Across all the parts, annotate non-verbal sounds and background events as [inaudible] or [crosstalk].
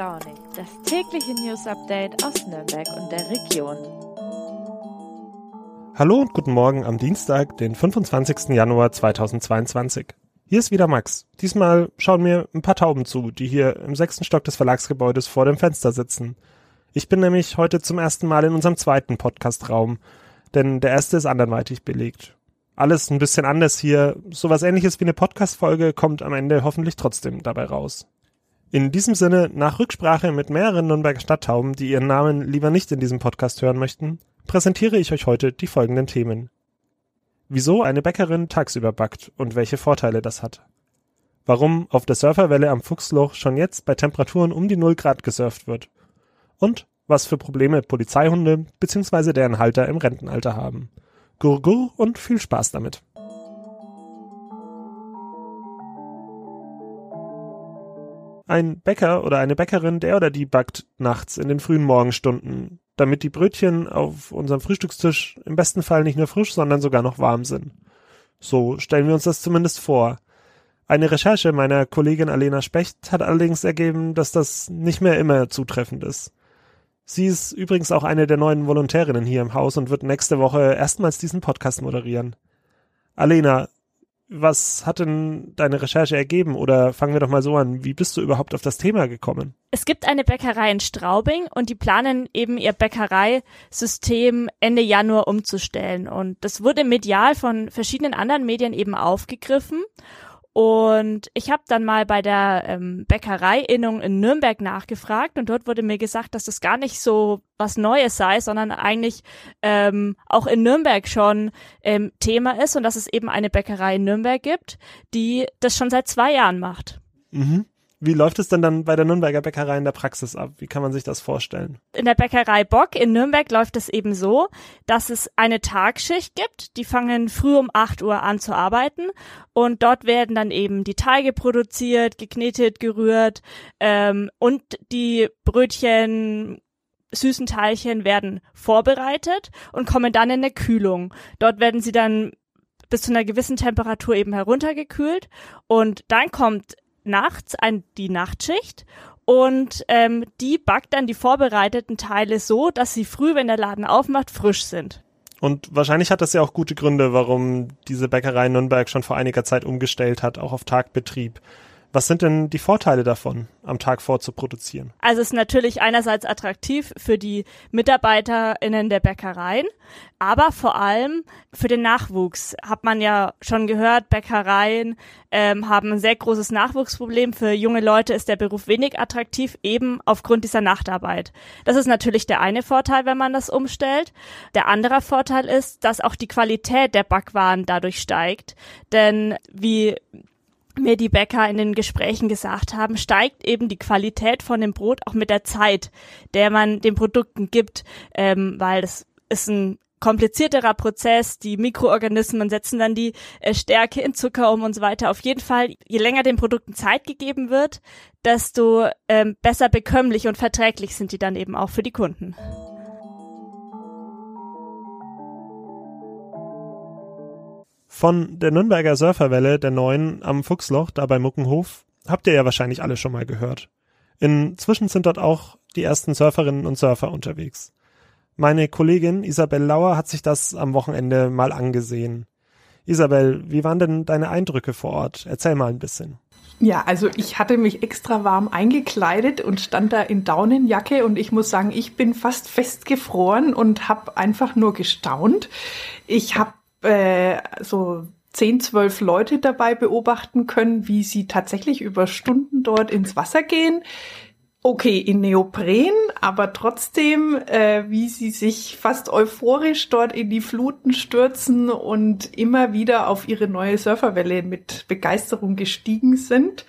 Launig, das tägliche News Update aus Nürnberg und der Region. Hallo und guten Morgen am Dienstag, den 25. Januar 2022. Hier ist wieder Max. Diesmal schauen mir ein paar Tauben zu, die hier im sechsten Stock des Verlagsgebäudes vor dem Fenster sitzen. Ich bin nämlich heute zum ersten Mal in unserem zweiten Podcastraum, denn der erste ist anderweitig belegt. Alles ein bisschen anders hier. Sowas ähnliches wie eine Podcast-Folge kommt am Ende hoffentlich trotzdem dabei raus. In diesem Sinne, nach Rücksprache mit mehreren Nürnberger Stadttauben, die ihren Namen lieber nicht in diesem Podcast hören möchten, präsentiere ich euch heute die folgenden Themen. Wieso eine Bäckerin tagsüber backt und welche Vorteile das hat. Warum auf der Surferwelle am Fuchsloch schon jetzt bei Temperaturen um die 0 Grad gesurft wird. Und was für Probleme Polizeihunde bzw. deren Halter im Rentenalter haben. Gurgur und viel Spaß damit. Ein Bäcker oder eine Bäckerin, der oder die backt nachts in den frühen Morgenstunden, damit die Brötchen auf unserem Frühstückstisch im besten Fall nicht nur frisch, sondern sogar noch warm sind. So stellen wir uns das zumindest vor. Eine Recherche meiner Kollegin Alena Specht hat allerdings ergeben, dass das nicht mehr immer zutreffend ist. Sie ist übrigens auch eine der neuen Volontärinnen hier im Haus und wird nächste Woche erstmals diesen Podcast moderieren. Alena, was hat denn deine Recherche ergeben? Oder fangen wir doch mal so an. Wie bist du überhaupt auf das Thema gekommen? Es gibt eine Bäckerei in Straubing und die planen eben ihr Bäckereisystem Ende Januar umzustellen. Und das wurde medial von verschiedenen anderen Medien eben aufgegriffen. Und ich habe dann mal bei der ähm, Bäckereiinnung in Nürnberg nachgefragt und dort wurde mir gesagt, dass das gar nicht so was Neues sei, sondern eigentlich ähm, auch in Nürnberg schon ähm, Thema ist und dass es eben eine Bäckerei in Nürnberg gibt, die das schon seit zwei Jahren macht. Mhm. Wie läuft es denn dann bei der Nürnberger Bäckerei in der Praxis ab? Wie kann man sich das vorstellen? In der Bäckerei Bock in Nürnberg läuft es eben so, dass es eine Tagschicht gibt. Die fangen früh um 8 Uhr an zu arbeiten und dort werden dann eben die Teige produziert, geknetet, gerührt ähm, und die Brötchen süßen Teilchen werden vorbereitet und kommen dann in eine Kühlung. Dort werden sie dann bis zu einer gewissen Temperatur eben heruntergekühlt und dann kommt nachts ein, die Nachtschicht und ähm, die backt dann die vorbereiteten Teile so, dass sie früh, wenn der Laden aufmacht, frisch sind. Und wahrscheinlich hat das ja auch gute Gründe, warum diese Bäckerei Nürnberg schon vor einiger Zeit umgestellt hat, auch auf Tagbetrieb. Was sind denn die Vorteile davon, am Tag vorzuproduzieren? Also es ist natürlich einerseits attraktiv für die MitarbeiterInnen der Bäckereien, aber vor allem für den Nachwuchs. Hat man ja schon gehört, Bäckereien ähm, haben ein sehr großes Nachwuchsproblem. Für junge Leute ist der Beruf wenig attraktiv, eben aufgrund dieser Nachtarbeit. Das ist natürlich der eine Vorteil, wenn man das umstellt. Der andere Vorteil ist, dass auch die Qualität der Backwaren dadurch steigt. Denn wie mir die Bäcker in den Gesprächen gesagt haben, steigt eben die Qualität von dem Brot auch mit der Zeit, der man den Produkten gibt, ähm, weil das ist ein komplizierterer Prozess, die Mikroorganismen setzen dann die äh, Stärke in Zucker um und so weiter. Auf jeden Fall, je länger den Produkten Zeit gegeben wird, desto ähm, besser bekömmlich und verträglich sind die dann eben auch für die Kunden. Von der Nürnberger Surferwelle, der neuen am Fuchsloch, da bei Muckenhof, habt ihr ja wahrscheinlich alle schon mal gehört. Inzwischen sind dort auch die ersten Surferinnen und Surfer unterwegs. Meine Kollegin Isabel Lauer hat sich das am Wochenende mal angesehen. Isabel, wie waren denn deine Eindrücke vor Ort? Erzähl mal ein bisschen. Ja, also ich hatte mich extra warm eingekleidet und stand da in Daunenjacke und ich muss sagen, ich bin fast festgefroren und habe einfach nur gestaunt. Ich habe äh, so zehn, zwölf Leute dabei beobachten können, wie sie tatsächlich über Stunden dort ins Wasser gehen. Okay, in Neopren, aber trotzdem, äh, wie sie sich fast euphorisch dort in die Fluten stürzen und immer wieder auf ihre neue Surferwelle mit Begeisterung gestiegen sind.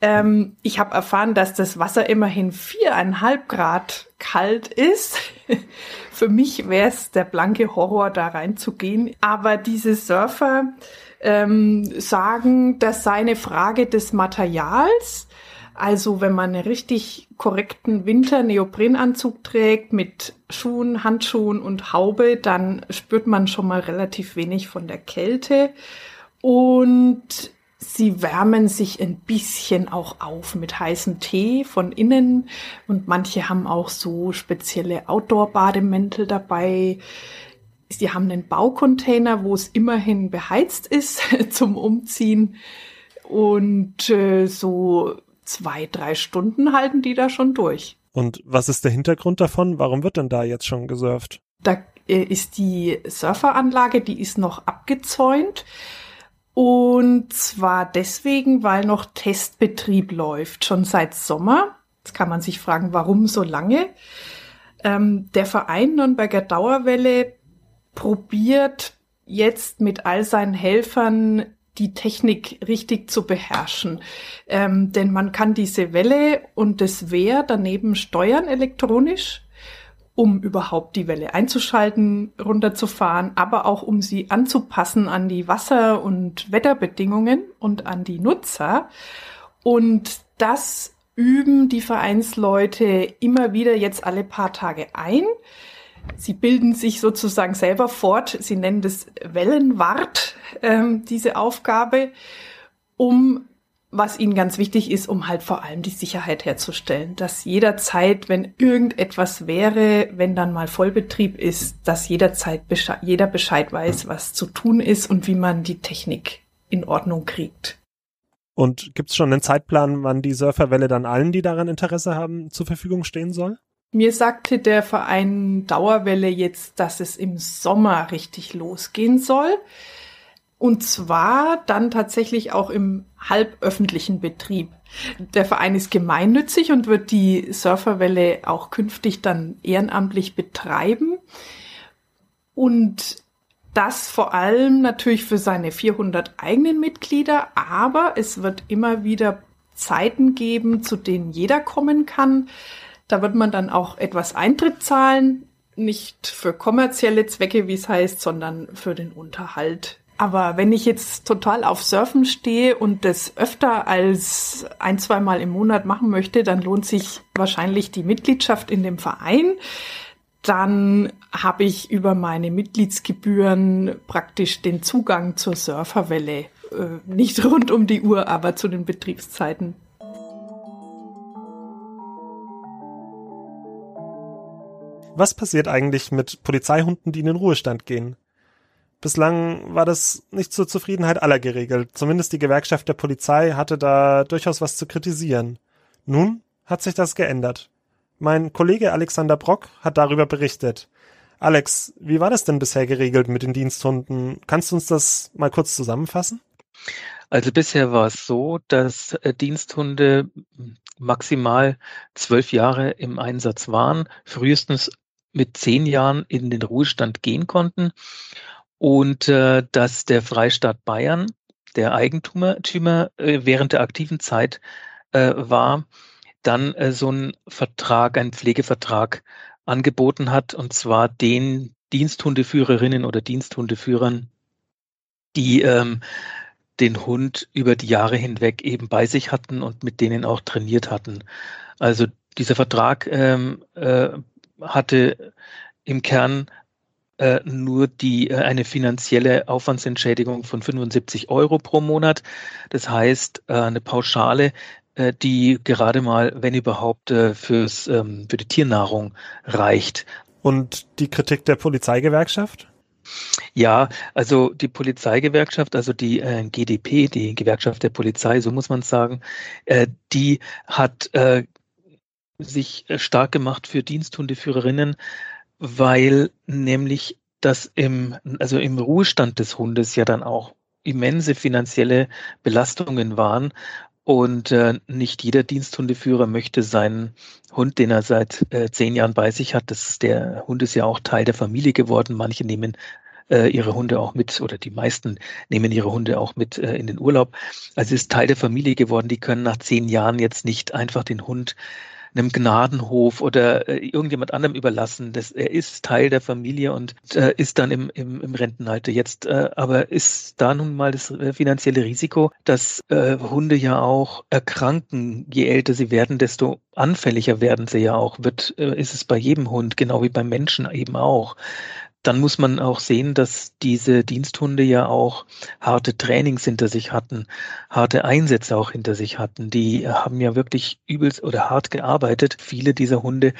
Ähm, ich habe erfahren, dass das Wasser immerhin viereinhalb Grad kalt ist. [laughs] Für mich wäre es der blanke Horror, da reinzugehen. Aber diese Surfer ähm, sagen, das sei eine Frage des Materials. Also wenn man einen richtig korrekten Winter-Neoprenanzug trägt mit Schuhen, Handschuhen und Haube, dann spürt man schon mal relativ wenig von der Kälte. Und Sie wärmen sich ein bisschen auch auf mit heißem Tee von innen und manche haben auch so spezielle Outdoor-Bademäntel dabei. Sie haben einen Baucontainer, wo es immerhin beheizt ist [laughs] zum Umziehen und äh, so zwei, drei Stunden halten die da schon durch. Und was ist der Hintergrund davon? Warum wird denn da jetzt schon gesurft? Da äh, ist die Surferanlage, die ist noch abgezäunt. Und zwar deswegen, weil noch Testbetrieb läuft, schon seit Sommer. Jetzt kann man sich fragen, warum so lange. Ähm, der Verein Nürnberger Dauerwelle probiert jetzt mit all seinen Helfern die Technik richtig zu beherrschen. Ähm, denn man kann diese Welle und das Wehr daneben steuern elektronisch um überhaupt die Welle einzuschalten, runterzufahren, aber auch um sie anzupassen an die Wasser- und Wetterbedingungen und an die Nutzer. Und das üben die Vereinsleute immer wieder jetzt alle paar Tage ein. Sie bilden sich sozusagen selber fort. Sie nennen das Wellenwart, ähm, diese Aufgabe, um was ihnen ganz wichtig ist, um halt vor allem die Sicherheit herzustellen, dass jederzeit, wenn irgendetwas wäre, wenn dann mal Vollbetrieb ist, dass jederzeit Bescheid, jeder Bescheid weiß, was zu tun ist und wie man die Technik in Ordnung kriegt. Und gibt es schon einen Zeitplan, wann die Surferwelle dann allen, die daran Interesse haben, zur Verfügung stehen soll? Mir sagte der Verein Dauerwelle jetzt, dass es im Sommer richtig losgehen soll. Und zwar dann tatsächlich auch im halböffentlichen Betrieb. Der Verein ist gemeinnützig und wird die Surferwelle auch künftig dann ehrenamtlich betreiben. Und das vor allem natürlich für seine 400 eigenen Mitglieder, aber es wird immer wieder Zeiten geben, zu denen jeder kommen kann. Da wird man dann auch etwas Eintritt zahlen, nicht für kommerzielle Zwecke, wie es heißt, sondern für den Unterhalt aber wenn ich jetzt total auf Surfen stehe und das öfter als ein, zweimal im Monat machen möchte, dann lohnt sich wahrscheinlich die Mitgliedschaft in dem Verein. Dann habe ich über meine Mitgliedsgebühren praktisch den Zugang zur Surferwelle. Äh, nicht [laughs] rund um die Uhr, aber zu den Betriebszeiten. Was passiert eigentlich mit Polizeihunden, die in den Ruhestand gehen? Bislang war das nicht zur Zufriedenheit aller geregelt. Zumindest die Gewerkschaft der Polizei hatte da durchaus was zu kritisieren. Nun hat sich das geändert. Mein Kollege Alexander Brock hat darüber berichtet. Alex, wie war das denn bisher geregelt mit den Diensthunden? Kannst du uns das mal kurz zusammenfassen? Also bisher war es so, dass äh, Diensthunde maximal zwölf Jahre im Einsatz waren, frühestens mit zehn Jahren in den Ruhestand gehen konnten und äh, dass der Freistaat Bayern, der Eigentümer äh, während der aktiven Zeit äh, war, dann äh, so einen Vertrag, einen Pflegevertrag angeboten hat, und zwar den Diensthundeführerinnen oder Diensthundeführern, die ähm, den Hund über die Jahre hinweg eben bei sich hatten und mit denen auch trainiert hatten. Also dieser Vertrag ähm, äh, hatte im Kern äh, nur die äh, eine finanzielle Aufwandsentschädigung von 75 Euro pro Monat. Das heißt, äh, eine Pauschale, äh, die gerade mal, wenn überhaupt, äh, fürs, ähm, für die Tiernahrung reicht. Und die Kritik der Polizeigewerkschaft? Ja, also die Polizeigewerkschaft, also die äh, GDP, die Gewerkschaft der Polizei, so muss man sagen, äh, die hat äh, sich stark gemacht für Diensthundeführerinnen, weil nämlich das im, also im Ruhestand des Hundes ja dann auch immense finanzielle Belastungen waren. Und äh, nicht jeder Diensthundeführer möchte seinen Hund, den er seit äh, zehn Jahren bei sich hat, das, der Hund ist ja auch Teil der Familie geworden. Manche nehmen äh, ihre Hunde auch mit oder die meisten nehmen ihre Hunde auch mit äh, in den Urlaub. Also ist Teil der Familie geworden. Die können nach zehn Jahren jetzt nicht einfach den Hund einem Gnadenhof oder äh, irgendjemand anderem überlassen. Das, er ist Teil der Familie und äh, ist dann im, im, im Rentenalter. Jetzt äh, aber ist da nun mal das äh, finanzielle Risiko, dass äh, Hunde ja auch erkranken. Je älter sie werden, desto anfälliger werden sie ja auch. Wird, äh, ist es bei jedem Hund, genau wie beim Menschen eben auch. Dann muss man auch sehen, dass diese Diensthunde ja auch harte Trainings hinter sich hatten, harte Einsätze auch hinter sich hatten. Die haben ja wirklich übelst oder hart gearbeitet. Viele dieser Hunde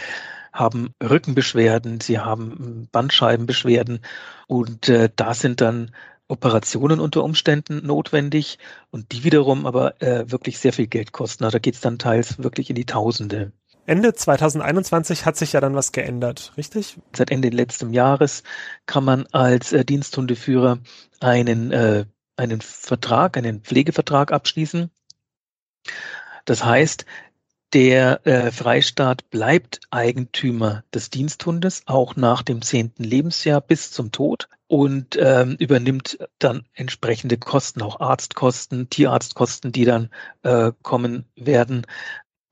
haben Rückenbeschwerden, sie haben Bandscheibenbeschwerden und äh, da sind dann Operationen unter Umständen notwendig und die wiederum aber äh, wirklich sehr viel Geld kosten. Also da geht es dann teils wirklich in die Tausende. Ende 2021 hat sich ja dann was geändert, richtig? Seit Ende letzten Jahres kann man als äh, Diensthundeführer einen, äh, einen Vertrag, einen Pflegevertrag abschließen. Das heißt, der äh, Freistaat bleibt Eigentümer des Diensthundes auch nach dem zehnten Lebensjahr bis zum Tod und ähm, übernimmt dann entsprechende Kosten, auch Arztkosten, Tierarztkosten, die dann äh, kommen werden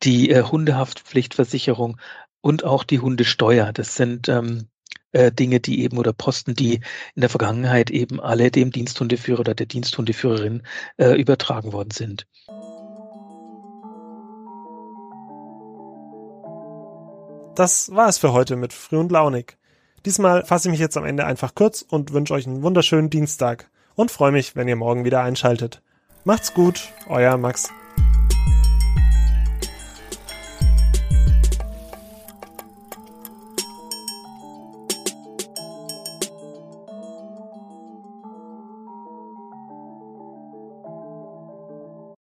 die äh, Hundehaftpflichtversicherung und auch die Hundesteuer. Das sind ähm, äh, Dinge, die eben oder Posten, die in der Vergangenheit eben alle dem Diensthundeführer oder der Diensthundeführerin äh, übertragen worden sind. Das war es für heute mit Früh und Launig. Diesmal fasse ich mich jetzt am Ende einfach kurz und wünsche euch einen wunderschönen Dienstag und freue mich, wenn ihr morgen wieder einschaltet. Macht's gut, euer Max.